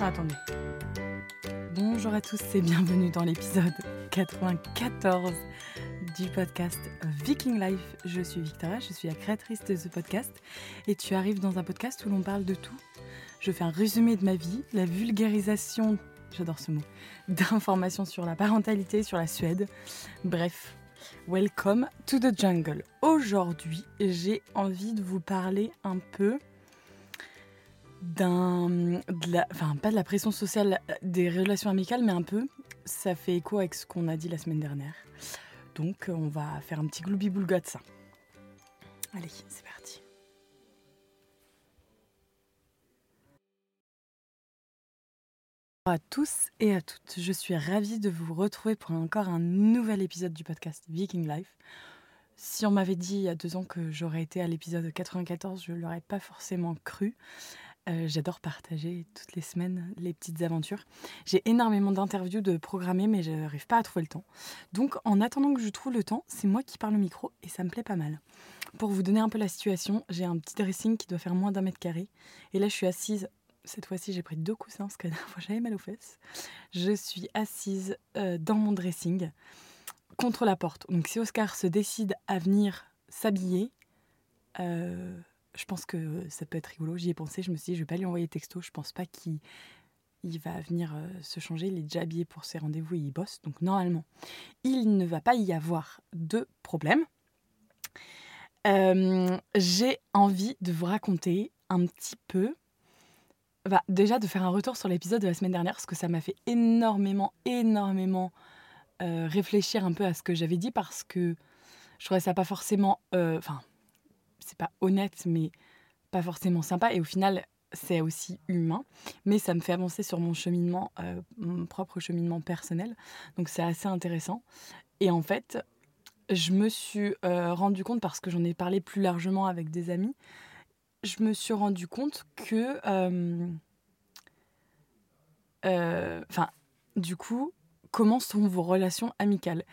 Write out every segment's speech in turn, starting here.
Attendez. Bonjour à tous et bienvenue dans l'épisode 94 du podcast Viking Life. Je suis Victoria, je suis la créatrice de ce podcast et tu arrives dans un podcast où l'on parle de tout. Je fais un résumé de ma vie, la vulgarisation, j'adore ce mot, d'informations sur la parentalité, sur la Suède. Bref, welcome to the jungle. Aujourd'hui, j'ai envie de vous parler un peu d'un, enfin pas de la pression sociale des relations amicales, mais un peu. Ça fait écho avec ce qu'on a dit la semaine dernière. Donc on va faire un petit gloubi-boulga de ça. Allez, c'est parti. Bonjour à tous et à toutes, je suis ravie de vous retrouver pour encore un nouvel épisode du podcast Viking Life. Si on m'avait dit il y a deux ans que j'aurais été à l'épisode 94, je ne l'aurais pas forcément cru. Euh, j'adore partager toutes les semaines les petites aventures. J'ai énormément d'interviews de programmer, mais je n'arrive pas à trouver le temps. Donc, en attendant que je trouve le temps, c'est moi qui parle au micro et ça me plaît pas mal. Pour vous donner un peu la situation, j'ai un petit dressing qui doit faire moins d'un mètre carré. Et là, je suis assise. Cette fois-ci, j'ai pris deux coussins parce que la dernière fois, j'avais mal aux fesses. Je suis assise euh, dans mon dressing contre la porte. Donc, si Oscar se décide à venir s'habiller, euh, je pense que ça peut être rigolo. J'y ai pensé, je me suis dit, je vais pas lui envoyer texto. Je pense pas qu'il il va venir euh, se changer. Il est déjà habillé pour ses rendez-vous et il bosse. Donc normalement, il ne va pas y avoir de problème. Euh, j'ai envie de vous raconter un petit peu. Bah, déjà de faire un retour sur l'épisode de la semaine dernière, parce que ça m'a fait énormément, énormément euh, réfléchir un peu à ce que j'avais dit, parce que je trouvais ça pas forcément. Enfin, c'est pas honnête, mais pas forcément sympa. Et au final, c'est aussi humain, mais ça me fait avancer sur mon cheminement, euh, mon propre cheminement personnel. Donc c'est assez intéressant. Et en fait, je me suis euh, rendu compte, parce que j'en ai parlé plus largement avec des amis, je me suis rendu compte que... Euh, enfin, du coup, comment sont vos relations amicales?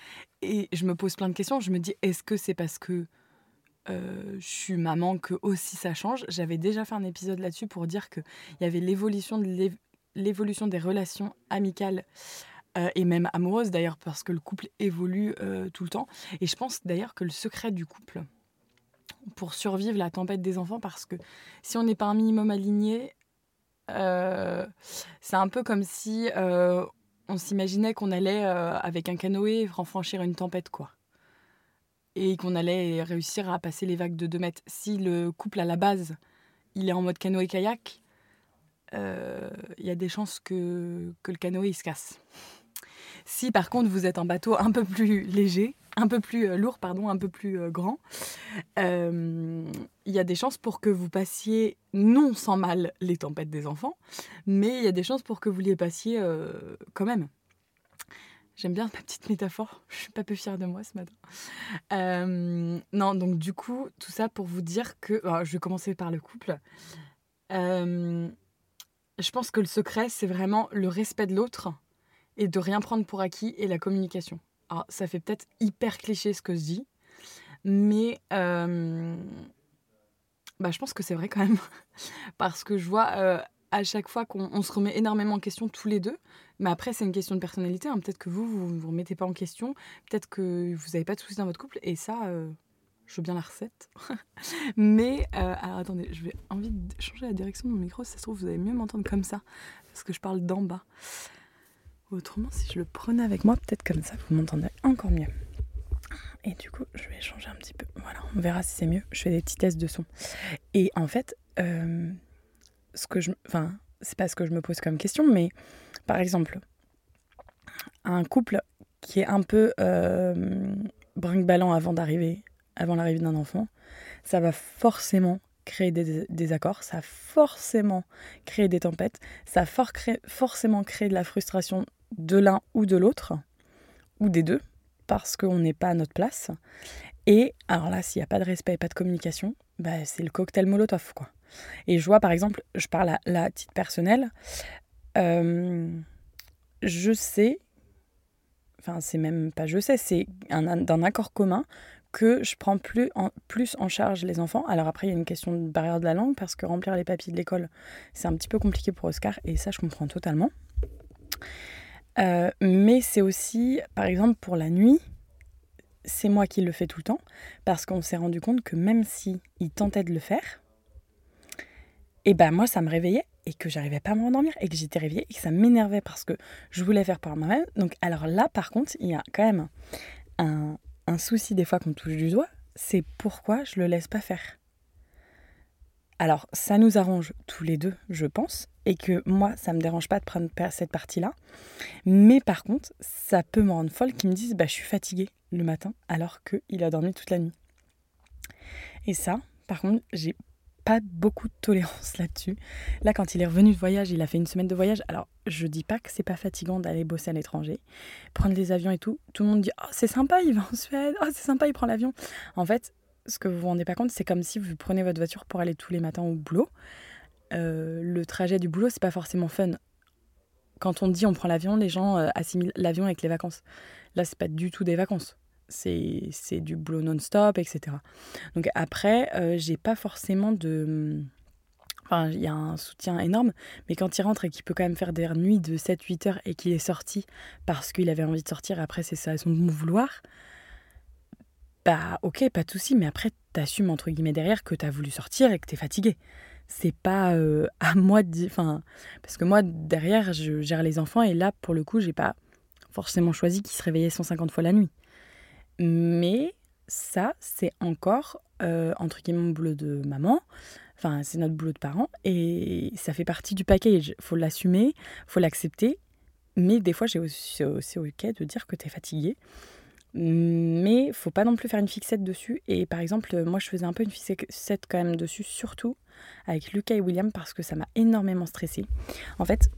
Et je me pose plein de questions. Je me dis, est-ce que c'est parce que euh, je suis maman que aussi ça change. J'avais déjà fait un épisode là-dessus pour dire qu'il y avait l'évolution de l'évolution des relations amicales euh, et même amoureuses d'ailleurs parce que le couple évolue euh, tout le temps. Et je pense d'ailleurs que le secret du couple pour survivre la tempête des enfants parce que si on n'est pas un minimum aligné, c'est un peu comme si on s'imaginait qu'on allait avec un canoë franchir une tempête quoi et qu'on allait réussir à passer les vagues de 2 mètres. Si le couple à la base, il est en mode canoë-kayak, euh, il y a des chances que, que le canoë il se casse. Si par contre vous êtes un bateau un peu plus léger, un peu plus euh, lourd, pardon, un peu plus euh, grand, il y a des chances pour que vous passiez non sans mal les tempêtes des enfants, mais il y a des chances pour que vous les passiez quand même. J'aime bien ma petite métaphore. Je suis pas peu fière de moi ce matin. Euh, non, donc du coup, tout ça pour vous dire que. je vais commencer par le couple. Euh, je pense que le secret, c'est vraiment le respect de l'autre et de rien prendre pour acquis et la communication. Alors, ça fait peut-être hyper cliché ce que je dis, mais euh, bah, je pense que c'est vrai quand même. Parce que je vois à chaque fois qu'on se remet énormément en question tous les deux. Mais après, c'est une question de personnalité. Hein. Peut-être que vous, vous ne vous remettez pas en question. Peut-être que vous n'avez pas de soucis dans votre couple. Et ça, euh, je veux bien la recette. Mais, euh, alors attendez, je vais envie de changer la direction de mon micro. Si ça se trouve, vous allez mieux m'entendre comme ça. Parce que je parle d'en bas. Autrement, si je le prenais avec moi, peut-être comme ça, vous m'entendrez encore mieux. Et du coup, je vais changer un petit peu. Voilà, on verra si c'est mieux. Je fais des petits tests de son. Et en fait, euh, ce que je. Enfin, c'est pas ce que je me pose comme question, mais par exemple, un couple qui est un peu euh, brinque-ballant avant d'arriver, avant l'arrivée d'un enfant, ça va forcément créer des désaccords, ça va forcément créer des tempêtes, ça va forcément créer de la frustration de l'un ou de l'autre, ou des deux, parce qu'on n'est pas à notre place. Et alors là, s'il n'y a pas de respect et pas de communication, bah, c'est le cocktail Molotov, quoi. Et je vois, par exemple, je parle à la titre personnel, euh, je sais, enfin, c'est même pas je sais, c'est d'un accord commun que je prends plus en, plus en charge les enfants. Alors après, il y a une question de barrière de la langue parce que remplir les papiers de l'école, c'est un petit peu compliqué pour Oscar et ça, je comprends totalement. Euh, mais c'est aussi, par exemple, pour la nuit, c'est moi qui le fais tout le temps parce qu'on s'est rendu compte que même si il tentait de le faire, et ben moi ça me réveillait et que j'arrivais pas à me rendormir et que j'étais réveillée et que ça m'énervait parce que je voulais faire par moi-même. Donc alors là par contre, il y a quand même un, souci des fois qu'on touche du doigt, c'est pourquoi je le laisse pas faire. Alors, ça nous arrange tous les deux, je pense, et que moi, ça me dérange pas de prendre cette partie-là. Mais par contre, ça peut me rendre folle qu'ils me disent bah, je suis fatiguée le matin alors qu'il a dormi toute la nuit. Et ça, par contre, j'ai pas beaucoup de tolérance là-dessus. Là, quand il est revenu de voyage, il a fait une semaine de voyage. Alors, je dis pas que c'est pas fatigant d'aller bosser à l'étranger, prendre des avions et tout. Tout le monde dit Oh, c'est sympa, il va en Suède. Oh, c'est sympa, il prend l'avion. En fait, ce que vous vous rendez pas compte, c'est comme si vous prenez votre voiture pour aller tous les matins au boulot. Euh, le trajet du boulot, c'est pas forcément fun. Quand on dit on prend l'avion, les gens euh, assimilent l'avion avec les vacances. Là, c'est pas du tout des vacances. C'est du boulot non-stop, etc. Donc après, euh, j'ai pas forcément de. Enfin, il y a un soutien énorme, mais quand il rentre et qu'il peut quand même faire des nuits de 7-8 heures et qu'il est sorti parce qu'il avait envie de sortir, après c'est son bon vouloir, bah ok, pas de souci, mais après, t'assumes entre guillemets derrière que t'as voulu sortir et que t'es fatigué. C'est pas euh, à moi de. Enfin, parce que moi, derrière, je gère les enfants et là, pour le coup, j'ai pas forcément choisi qu'ils se réveillaient 150 fois la nuit. Mais ça, c'est encore, euh, entre guillemets, mon boulot de maman. Enfin, c'est notre boulot de parents et ça fait partie du package. Faut l'assumer, faut l'accepter. Mais des fois, j'ai aussi, ok de dire que t'es fatigué mais faut pas non plus faire une fixette dessus. Et par exemple, moi je faisais un peu une fixette quand même dessus, surtout avec Lucas et William, parce que ça m'a énormément stressée. En fait,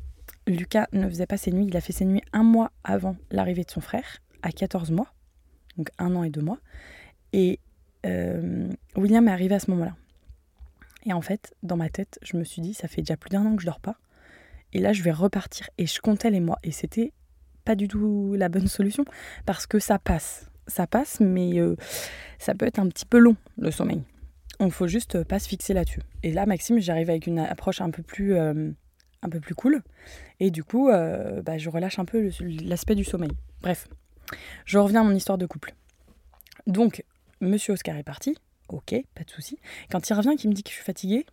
Lucas ne faisait pas ses nuits, il a fait ses nuits un mois avant l'arrivée de son frère, à 14 mois, donc un an et deux mois. Et euh, William est arrivé à ce moment-là. Et en fait, dans ma tête, je me suis dit, ça fait déjà plus d'un an que je dors pas. Et là, je vais repartir. Et je comptais les mois. Et c'était pas du tout la bonne solution parce que ça passe. Ça passe, mais euh, ça peut être un petit peu long le sommeil. Il faut juste pas se fixer là-dessus. Et là, Maxime, j'arrive avec une approche un peu plus, euh, un peu plus cool. Et du coup, bah, je relâche un peu l'aspect du sommeil. Bref, je reviens à mon histoire de couple. Donc, monsieur Oscar est parti. Ok, pas de souci. Quand il revient, qu'il me dit que je suis fatiguée,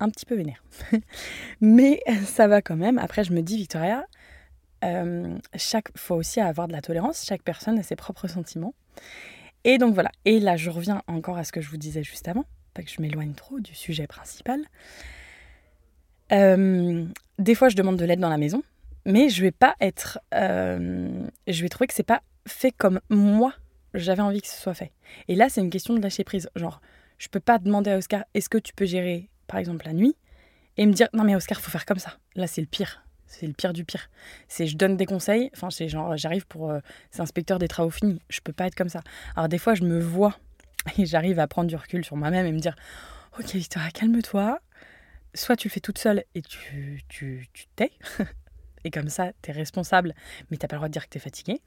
un petit peu vénère. Mais ça va quand même. Après, je me dis, Victoria, euh, chaque faut aussi avoir de la tolérance. Chaque personne a ses propres sentiments. Et donc voilà. Et là, je reviens encore à ce que je vous disais juste avant, pas que je m'éloigne trop du sujet principal. Euh, des fois, je demande de l'aide dans la maison, mais je vais pas être. Euh, je vais trouver que c'est pas fait comme moi j'avais envie que ce soit fait. Et là, c'est une question de lâcher prise. Genre, je peux pas demander à Oscar est-ce que tu peux gérer, par exemple, la nuit, et me dire non mais Oscar, faut faire comme ça. Là, c'est le pire. C'est le pire du pire. C'est je donne des conseils. Enfin, c'est genre, j'arrive pour. Euh, c'est inspecteur des travaux finis. Je peux pas être comme ça. Alors, des fois, je me vois et j'arrive à prendre du recul sur moi-même et me dire Ok, Victoria, calme-toi. Soit tu le fais toute seule et tu, tu, tu tais. et comme ça, tu es responsable, mais t'as pas le droit de dire que tu es fatigué.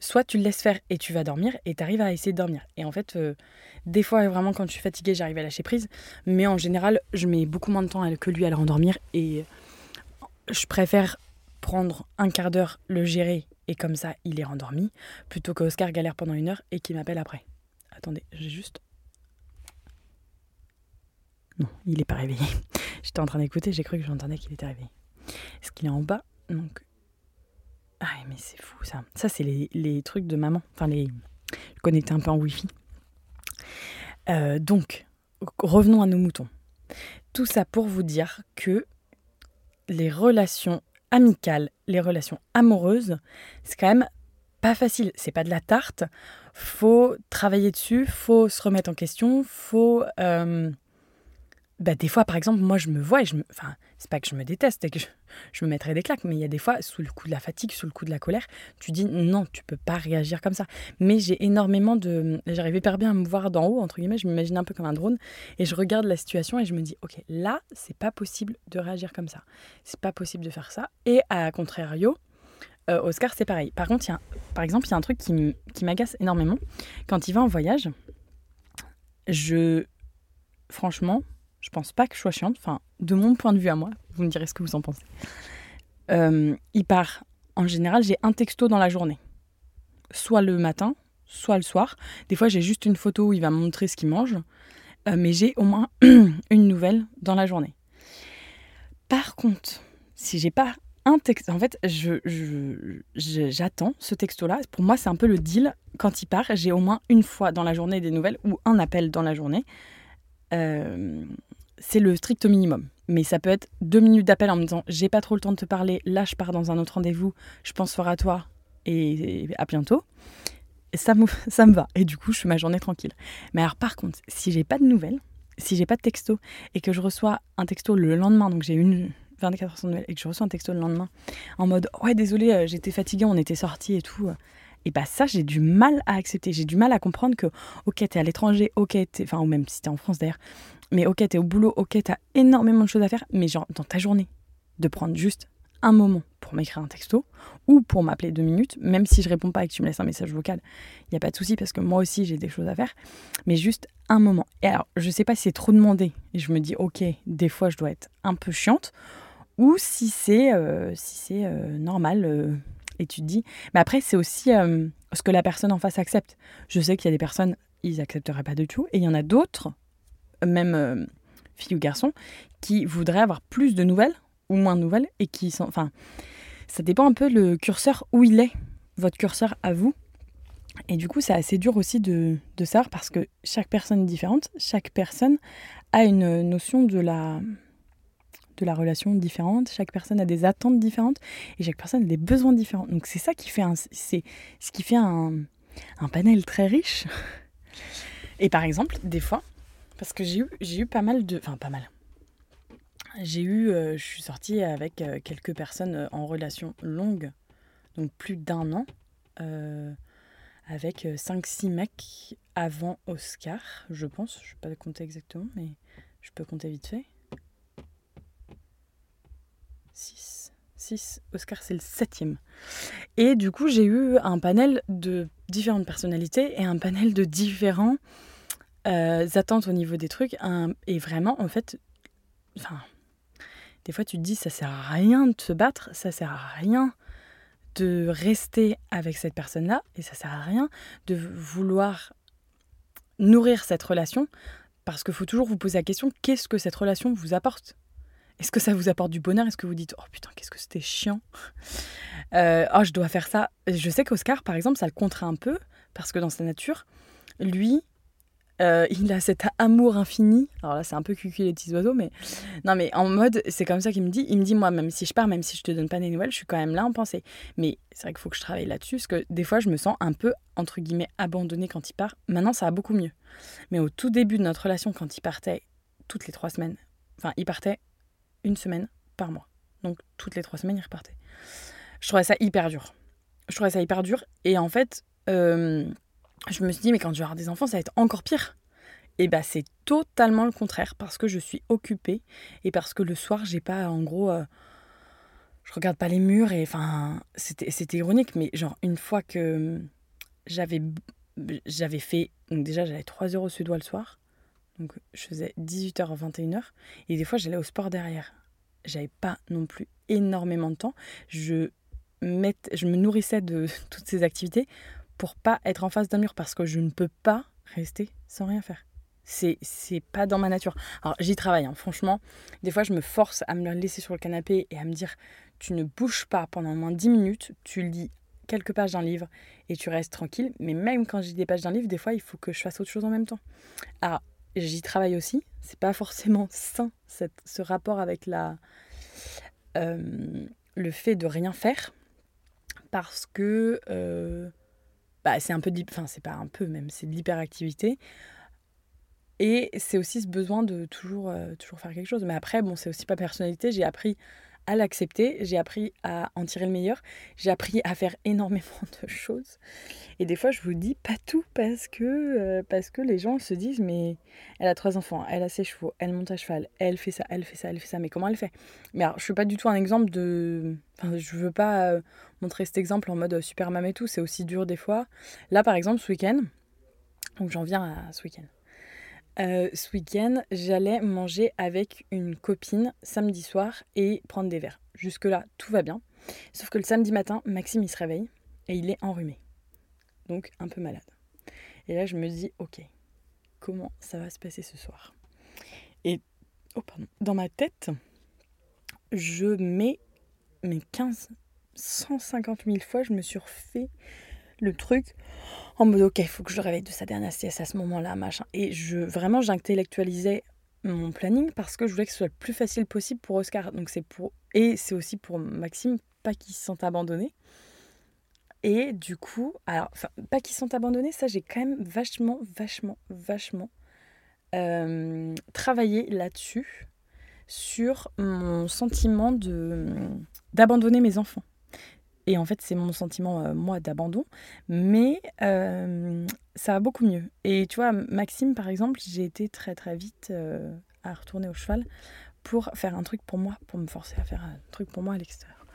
Soit tu le laisses faire et tu vas dormir et tu arrives à essayer de dormir. Et en fait, euh, des fois, vraiment, quand je suis fatiguée, j'arrive à lâcher prise. Mais en général, je mets beaucoup moins de temps que lui à le rendormir. Et je préfère prendre un quart d'heure, le gérer et comme ça il est rendormi, plutôt qu'Oscar galère pendant une heure et qu'il m'appelle après. Attendez, j'ai juste. Non, il n'est pas réveillé. J'étais en train d'écouter, j'ai cru que j'entendais qu'il était réveillé. Est-ce qu'il est en bas? Donc. Ah, mais c'est fou ça. Ça, c'est les, trucs de maman. Enfin, les. Je connectais un peu en Wi-Fi. Euh, donc, revenons à nos moutons. Tout ça pour vous dire que les relations amicales, les relations amoureuses, c'est quand même pas facile. C'est pas de la tarte. Faut travailler dessus, faut se remettre en question, faut. Euh, bah, des fois, par exemple, moi, je me vois et je me. Enfin, c'est pas que je me déteste et que je, me mettrais des claques, mais il y a des fois, sous le coup de la fatigue, sous le coup de la colère, tu dis non, tu peux pas réagir comme ça. Mais j'ai énormément de. J'arrive hyper bien à me voir d'en haut, entre guillemets, je m'imagine un peu comme un drone, et je regarde la situation et je me dis, ok, là, c'est pas possible de réagir comme ça. C'est pas possible de faire ça. Et à contrario, euh, Oscar, c'est pareil. Par contre, y a, par exemple, il y a un truc qui m'agace énormément. Quand il va en voyage, je. Franchement, je pense pas que je sois chiante. Enfin, de mon point de vue à moi, vous me direz ce que vous en pensez. Euh, il part. En général, j'ai un texto dans la journée. Soit le matin, soit le soir. Des fois, j'ai juste une photo où il va me montrer ce qu'il mange. Euh, mais j'ai au moins une nouvelle dans la journée. Par contre, si j'ai pas un texte, en fait, j'attends ce texto-là. Pour moi, c'est un peu le deal. Quand il part, j'ai au moins une fois dans la journée des nouvelles ou un appel dans la journée. Euh, c'est le strict minimum. Mais ça peut être deux minutes d'appel en me disant j'ai pas trop le temps de te parler, là je pars dans un autre rendez-vous, je pense fort à toi et à bientôt. ça me, ça me va. Et du coup, je fais ma journée tranquille. Mais alors par contre, si j'ai pas de nouvelles, si j'ai pas de texto et que je reçois un texto le lendemain, donc j'ai une 24 heures sans nouvelles et que je reçois un texto le lendemain en mode ouais désolé euh, j'étais fatiguée on était sortis et tout et bah ça j'ai du mal à accepter j'ai du mal à comprendre que ok t'es à l'étranger ok enfin ou même si t'es en France d'ailleurs mais ok t'es au boulot ok t'as énormément de choses à faire mais genre dans ta journée de prendre juste un moment pour m'écrire un texto ou pour m'appeler deux minutes, même si je réponds pas et que tu me laisses un message vocal, il n'y a pas de souci parce que moi aussi j'ai des choses à faire, mais juste un moment. Et alors, je sais pas si c'est trop demandé et je me dis, ok, des fois je dois être un peu chiante, ou si c'est euh, si c'est euh, normal euh, et tu dis mais après c'est aussi ce que la personne en face accepte je sais qu'il y a des personnes ils accepteraient pas du tout et il y en a d'autres même filles ou garçons qui voudraient avoir plus de nouvelles ou moins de nouvelles et qui sont enfin ça dépend un peu le curseur où il est votre curseur à vous et du coup, c'est assez dur aussi de, de savoir parce que chaque personne est différente, chaque personne a une notion de la, de la relation différente, chaque personne a des attentes différentes et chaque personne a des besoins différents. Donc c'est ça qui fait un, c'est ce qui fait un, un, panel très riche. Et par exemple, des fois, parce que j'ai eu, j'ai eu pas mal de, enfin pas mal. J'ai eu, euh, je suis sortie avec euh, quelques personnes euh, en relation longue, donc plus d'un an, avec 5-6 mecs avant Oscar, je pense. Je ne vais pas compter exactement, mais je peux compter vite fait. 6. 6. Oscar, c'est le septième. Et du coup, j'ai eu un panel de différentes personnalités et un panel de différents euh, attentes au niveau des trucs. et vraiment, en fait, des fois, tu te dis, ça sert à rien de se battre, ça sert à rien de rester avec cette personne-là, et ça sert à rien de vouloir nourrir cette relation, parce qu'il faut toujours vous poser la question, qu'est-ce que cette relation vous apporte? Est-ce que ça vous apporte du bonheur? Est-ce que vous dites Oh putain, qu'est-ce que c'était chiant? Euh, Oh, je dois faire ça. Je sais qu'Oscar, par exemple, ça le contraint un peu, parce que dans sa nature, lui, euh, il a cet amour infini. Alors là, c'est un peu cucu les petits oiseaux, mais non, mais en mode, c'est comme ça qu'il me dit. Il me dit, moi, même si je pars, même si je te donne pas des nouvelles, je suis quand même là en pensée. Mais c'est vrai qu'il faut que je travaille là-dessus, parce que des fois, je me sens un peu, entre guillemets, abandonnée quand il part. Maintenant, ça va beaucoup mieux. Mais au tout début de notre relation, quand il partait toutes les trois semaines, enfin, il partait une semaine par mois. Donc toutes les trois semaines, il repartait. Je trouvais ça hyper dur. Je trouvais ça hyper dur. Et en fait, euh, je me suis dit, mais quand je vais des enfants, ça va être encore pire. Et bah c'est totalement le contraire parce que je suis occupée et parce que le soir, j'ai pas, en gros, euh, je regarde pas les murs et enfin, c'était ironique, mais genre une fois que j'avais fait, donc déjà j'avais 3 euros suédois le soir, donc je faisais 18h à 21h et des fois j'allais au sport derrière. J'avais pas non plus énormément de temps. Je me nourrissais de toutes ces activités pour pas être en face d'un mur parce que je ne peux pas rester sans rien faire. C'est, c'est pas dans ma nature. Alors j'y travaille, hein. franchement. Des fois je me force à me laisser sur le canapé et à me dire tu ne bouges pas pendant au moins 10 minutes, tu lis quelques pages d'un livre et tu restes tranquille. Mais même quand j'ai des pages d'un livre, des fois il faut que je fasse autre chose en même temps. Alors j'y travaille aussi. C'est pas forcément sain cette, ce rapport avec la, euh, le fait de rien faire parce que euh, bah, c'est un peu, enfin c'est pas un peu même, c'est de l'hyperactivité. Et c'est aussi ce besoin de toujours, euh, toujours faire quelque chose. Mais après, bon, c'est aussi pas personnalité. J'ai appris à l'accepter, j'ai appris à en tirer le meilleur, j'ai appris à faire énormément de choses. Et des fois, je vous dis pas tout parce que, euh, parce que les gens se disent mais elle a trois enfants, elle a ses chevaux, elle monte à cheval, elle fait ça, elle fait ça, elle fait ça, mais comment elle fait? Mais alors, je suis pas du tout un exemple de. Enfin, je veux pas euh, montrer cet exemple en mode super mam et tout, c'est aussi dur des fois. Là, par exemple, ce week-end, donc j'en viens à ce week-end. Euh, ce week-end, j'allais manger avec une copine samedi soir et prendre des verres. Jusque-là, tout va bien. Sauf que le samedi matin, Maxime, il se réveille et il est enrhumé. Donc un peu malade. Et là, je me dis, ok, comment ça va se passer ce soir? Et oh, pardon, dans ma tête, je mets mes 15, 150 000 fois, je me suis refait le truc en mode ok, il faut que je le réveille de sa dernière sieste à ce moment-là, machin. Et je vraiment j'intellectualisais mon planning parce que je voulais que ce soit le plus facile possible pour Oscar. Donc c'est pour et c'est aussi pour Maxime, pas qu'il se sente abandonné. Et du coup, alors pas qu'il se sente abandonné, ça j'ai quand même vachement, vachement, vachement euh, travaillé là-dessus sur mon sentiment de d'abandonner mes enfants. Et en fait, c'est mon sentiment, euh, moi, d'abandon. Mais euh, ça va beaucoup mieux. Et tu vois, Maxime, par exemple, j'ai été très, très vite euh, à retourner au cheval pour faire un truc pour moi, pour me forcer à faire un truc pour moi à l'extérieur.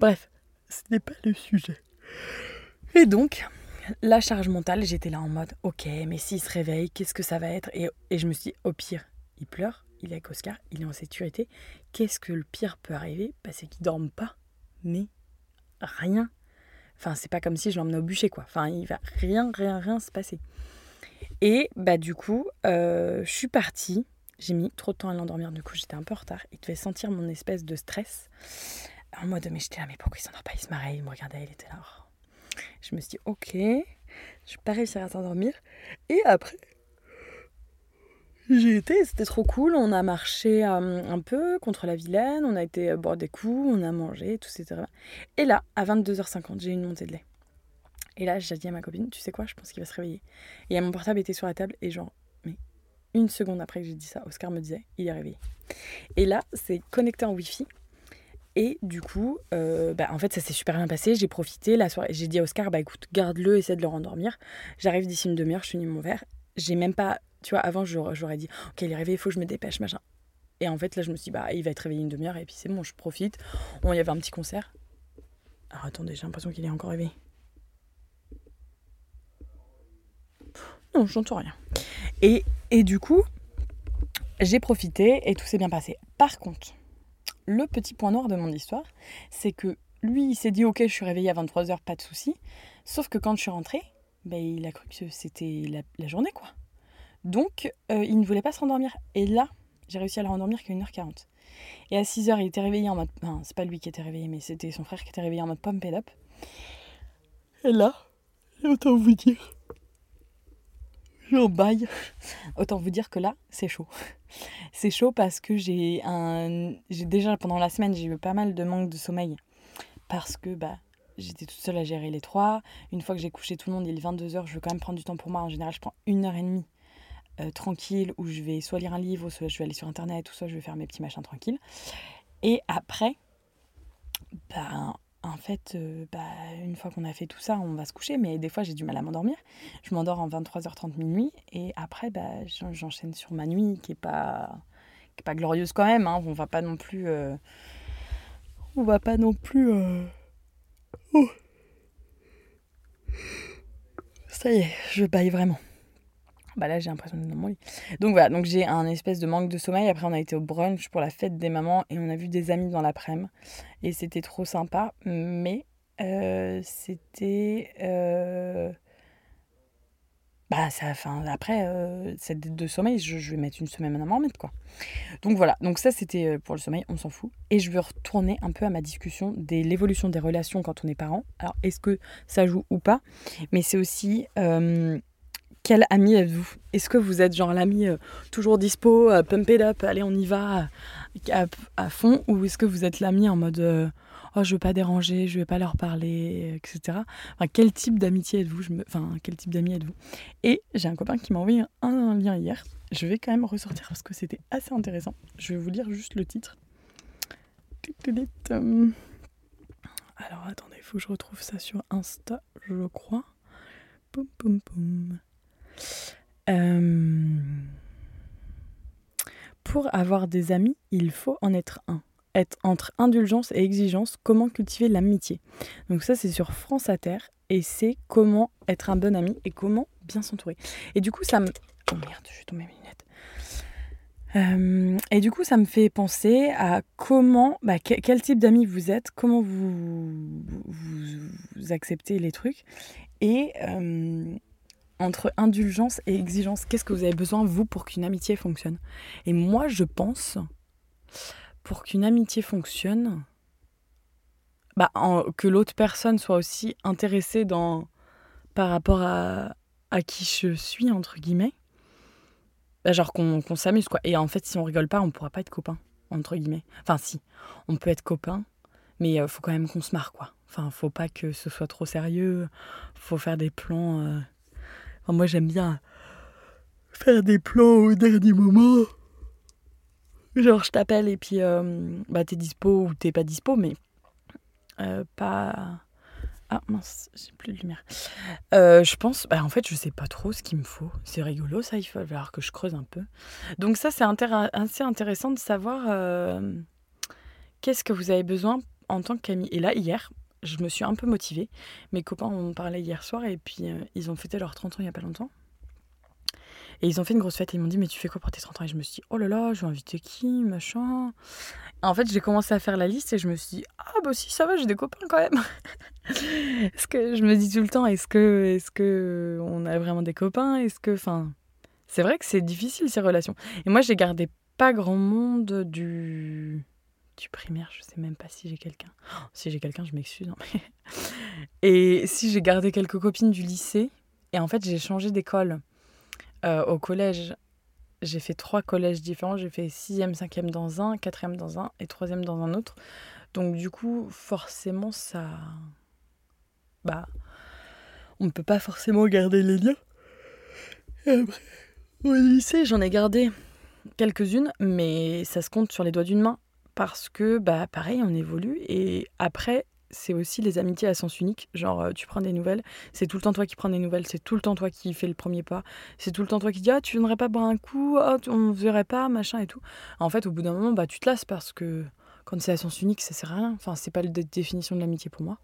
Bref, ce n'est pas le sujet. Et donc, la charge mentale, j'étais là en mode, ok, mais s'il se réveille, qu'est-ce que ça va être? Et, je me suis dit, au pire, il pleure, il est avec Oscar, il est en sécurité. Qu'est-ce que le pire peut arriver? Bah, C'est qu'il dorme pas, mais rien. Enfin, c'est pas comme si je l'emmenais au bûcher, quoi. Enfin, il va rien, rien, rien se passer. Et bah du coup, euh, je suis partie. J'ai mis trop de temps à l'endormir, du coup j'étais un peu en retard. Il devait sentir mon espèce de stress. En mode, mais j'étais là, mais pourquoi il s'endort pas? Il se marrait, il me regardait, il était là. Je me suis dit, ok, je vais pas réussir à s'endormir. Et après, j'ai été, c'était trop cool. On a marché euh, un peu contre la Vilaine, on a été euh, boire des coups, on a mangé, tout, etc. Et là, à 22h50, j'ai une montée de lait. Et là, j'ai dit à ma copine, tu sais quoi, je pense qu'il va se réveiller. Et mon portable était sur la table, et genre, mais une seconde après que j'ai dit ça, Oscar me disait, il est réveillé. Et là, c'est connecté en Wi-Fi. Et du coup, euh, bah, en fait, ça s'est super bien passé. J'ai profité la soirée. J'ai dit à Oscar, bah écoute, garde-le, essaie de le rendormir. J'arrive d'ici une demi-heure, je finis mon verre. J'ai même pas tu vois, avant, j'aurais dit, ok, il est réveillé, il faut que je me dépêche, machin. Et en fait, là, je me suis dit, bah, il va être réveillé une demi-heure, et puis c'est bon, je profite. Il y avait un petit concert. Alors attendez, j'ai l'impression qu'il est encore réveillé. Non, j'entends rien. Et, et du coup, j'ai profité et tout s'est bien passé. Par contre, le petit point noir de mon histoire, c'est que lui, il s'est dit, ok, je suis réveillé à 23h, pas de souci. Sauf que quand je suis rentrée, ben, il a cru que c'était la journée, quoi. Donc, euh, il ne voulait pas se rendormir. Et là, j'ai réussi à le rendormir qu'à 1h40. Et à 6h, il était réveillé en mode. Non, c'est pas lui qui était réveillé, mais c'était son frère qui était réveillé en mode it up. Et là, autant vous dire. J'en baille. Autant vous dire que là, c'est chaud. C'est chaud parce que. J'ai déjà pendant la semaine, j'ai eu pas mal de manque de sommeil. Parce que bah, j'étais toute seule à gérer les trois. Une fois que j'ai couché tout le monde, il est 22h, je veux quand même prendre du temps pour moi. En général, je prends une heure et demie euh, tranquille où je vais soit lire un livre, soit je vais aller sur internet, ou soit je vais faire mes petits machins tranquilles. Et après, ben, en fait, euh, bah, une fois qu'on a fait tout ça, on va se coucher, mais des fois j'ai du mal à m'endormir. Je m'endors en 23h30 minuit, et après, bah, j'enchaîne sur ma nuit qui est pas, pas glorieuse quand même. Hein. On va pas non plus. Euh, on va pas non plus. Oh. Ça y est, je baille vraiment. Bah là, j'ai l'impression d'être dans mon lit. Donc voilà, donc j'ai un espèce de manque de sommeil. Après, on a été au brunch pour la fête des mamans et on a vu des amis dans l'après-midi. Et c'était trop sympa. Mais euh, c'était. Euh... Bah, ça, après, euh, cette dette de sommeil, je, vais mettre une semaine à m'en remettre, quoi. Donc voilà, donc ça c'était pour le sommeil, on s'en fout. Et je veux retourner un peu à ma discussion de l'évolution des relations quand on est parent. Alors, est-ce que ça joue ou pas? Mais c'est aussi. Euh, quel ami êtes-vous? Est-ce que vous êtes genre l'ami euh, toujours dispo, euh, pump it up, allez on y va euh, à, fond Ou est-ce que vous êtes l'ami en mode oh je veux pas déranger, je vais pas leur parler, etc. Enfin, quel type d'amitié êtes-vous? Et j'ai un copain qui m'a envoyé un, lien hier. Je vais quand même ressortir parce que c'était assez intéressant. Je vais vous lire juste le titre. Alors attendez, il faut que je retrouve ça sur Insta, je crois. Poum, poum, poum. Euh, Pour avoir des amis, il faut en être un. Être entre indulgence et exigence, comment cultiver l'amitié. Donc ça, c'est sur France Inter et c'est comment être un bon ami et comment bien s'entourer. Et du coup, ça me... Oh merde, je vais tomber mes lunettes. Euh, et du coup, ça me fait penser à comment, bah, que- quel type d'amis vous êtes, comment vous acceptez les trucs, et euh, entre indulgence et exigence, qu'est-ce que vous avez besoin, vous, pour qu'une amitié fonctionne? Et moi, je pense, pour qu'une amitié fonctionne, bah, que l'autre personne soit aussi intéressée dans, par rapport à, à qui je suis, entre guillemets. Bah, genre qu'on s'amuse, quoi. Et en fait, si on rigole pas, on pourra pas être copains, entre guillemets. Enfin, si, on peut être copains, mais euh, faut quand même qu'on se marre, quoi. Enfin, faut pas que ce soit trop sérieux, faut faire des plans... euh, Moi, j'aime bien faire des plans au dernier moment. Genre, je t'appelle et puis euh, bah, t'es dispo ou t'es pas dispo, mais euh, pas. Ah mince, j'ai plus de lumière. Euh, je pense, bah, en fait, je sais pas trop ce qu'il me faut. C'est rigolo, ça, il va falloir que je creuse un peu. Donc, ça, c'est assez intéressant de savoir qu'est-ce que vous avez besoin en tant qu'ami. Et là, hier, je me suis un peu motivée. Mes copains ont parlé hier soir et puis euh, ils ont fêté leurs 30 ans il y a pas longtemps. Et ils ont fait une grosse fête et ils m'ont dit mais tu fais quoi pour tes 30 ans? Et je me suis dit oh là là, je vais inviter qui, machin? En fait, j'ai commencé à faire la liste et je me suis dit ah bah si ça va, j'ai des copains quand même. est-ce que je me dis tout le temps est-ce que est-ce que on a vraiment des copains? Est-ce que enfin c'est vrai que c'est difficile ces relations. Et moi, j'ai gardé pas grand monde du du primaire, je sais même pas si j'ai quelqu'un. Oh, si j'ai quelqu'un, je m'excuse. hein, Et si j'ai gardé quelques copines du lycée, et en fait j'ai changé d'école Euh, au collège. J'ai fait trois collèges différents. J'ai fait sixième, cinquième dans un, quatrième dans un et troisième dans un autre. Donc du coup, forcément, ça, bah, on ne peut pas forcément garder les liens. Au lycée, j'en ai gardé quelques-unes, mais ça se compte sur les doigts d'une main parce que, bah, pareil, on évolue et après. C'est aussi les amitiés à sens unique. Genre, euh, tu prends des nouvelles, c'est tout le temps toi qui prends des nouvelles, c'est tout le temps toi qui fais le premier pas, c'est tout le temps toi qui dis Ah, tu viendrais pas boire un coup, ah, on ne verrait pas, machin et tout. En fait, au bout d'un moment, bah, tu te lasses parce que quand c'est à sens unique, ça sert à rien. Enfin, c'est pas la dé- définition de l'amitié pour moi.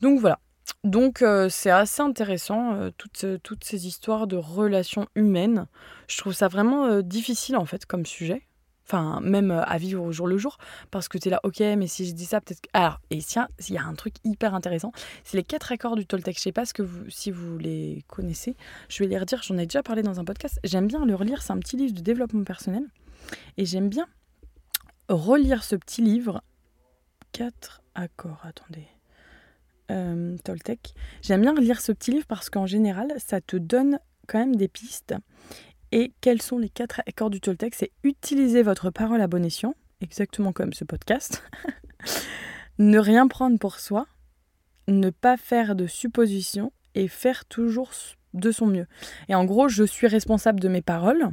Donc voilà. Donc euh, c'est assez intéressant, euh, toutes, toutes ces histoires de relations humaines. Je trouve ça vraiment difficile en fait comme sujet. Enfin, même euh, à vivre au jour le jour. Parce que tu es là, ok, mais si je dis ça, peut-être que... Alors, et tiens, il y a un truc hyper intéressant. C'est les quatre accords du Toltec. Je sais pas ce que vous, si vous les connaissez. Je vais les redire, j'en ai déjà parlé dans un podcast. J'aime bien le relire, c'est un petit livre de développement personnel. Et j'aime bien relire ce petit livre. Quatre accords, attendez. Euh, Toltec. J'aime bien lire ce petit livre parce qu'en général, ça te donne quand même des pistes. Et quels sont les quatre accords du Toltec? C'est utiliser votre parole à bon escient, exactement comme ce podcast. ne rien prendre pour soi, ne pas faire de suppositions et faire toujours de son mieux. Et en gros, je suis responsable de mes paroles,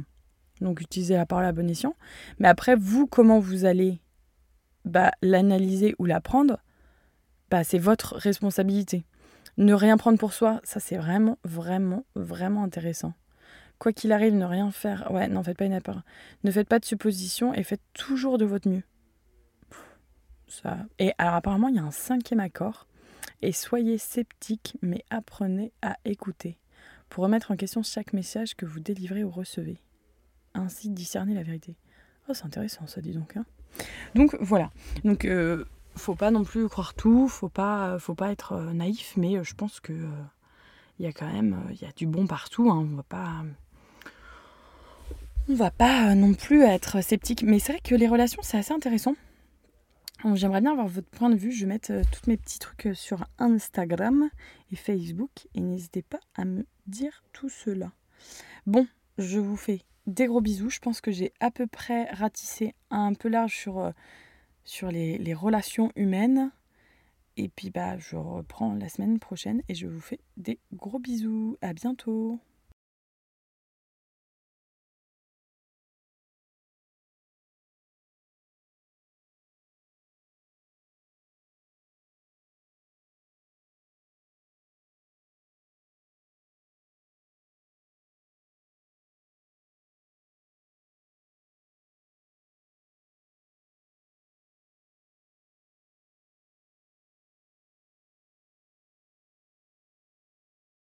donc utiliser la parole à bon escient. Mais après, vous, comment vous allez bah, l'analyser ou l'apprendre, bah, c'est votre responsabilité. Ne rien prendre pour soi, ça c'est vraiment, vraiment, vraiment intéressant. Quoi qu'il arrive, ne rien faire. Ouais, n'en faites pas une erreur. Ne faites pas de suppositions et faites toujours de votre mieux. Ça. Et alors apparemment, il y a un cinquième accord. Et soyez sceptique, mais apprenez à écouter pour remettre en question chaque message que vous délivrez ou recevez. Ainsi discerner la vérité. Oh, c'est intéressant ça, dis donc. hein. donc voilà. Donc euh, faut pas non plus croire tout, faut pas, faut pas être euh, naïf, mais euh, je pense que il y a quand même, il y a du bon partout. hein. On va pas, on va pas euh, non plus être sceptique. Mais c'est vrai que les relations, c'est assez intéressant. J'aimerais bien avoir votre point de vue. Je vais mettre euh, tous mes petits trucs euh, sur Instagram et Facebook. Et n'hésitez pas à me dire tout cela. Bon, je vous fais des gros bisous. Je pense que j'ai à peu près ratissé un peu large sur, les relations humaines. Et puis bah je reprends la semaine prochaine et je vous fais des gros bisous. À bientôt.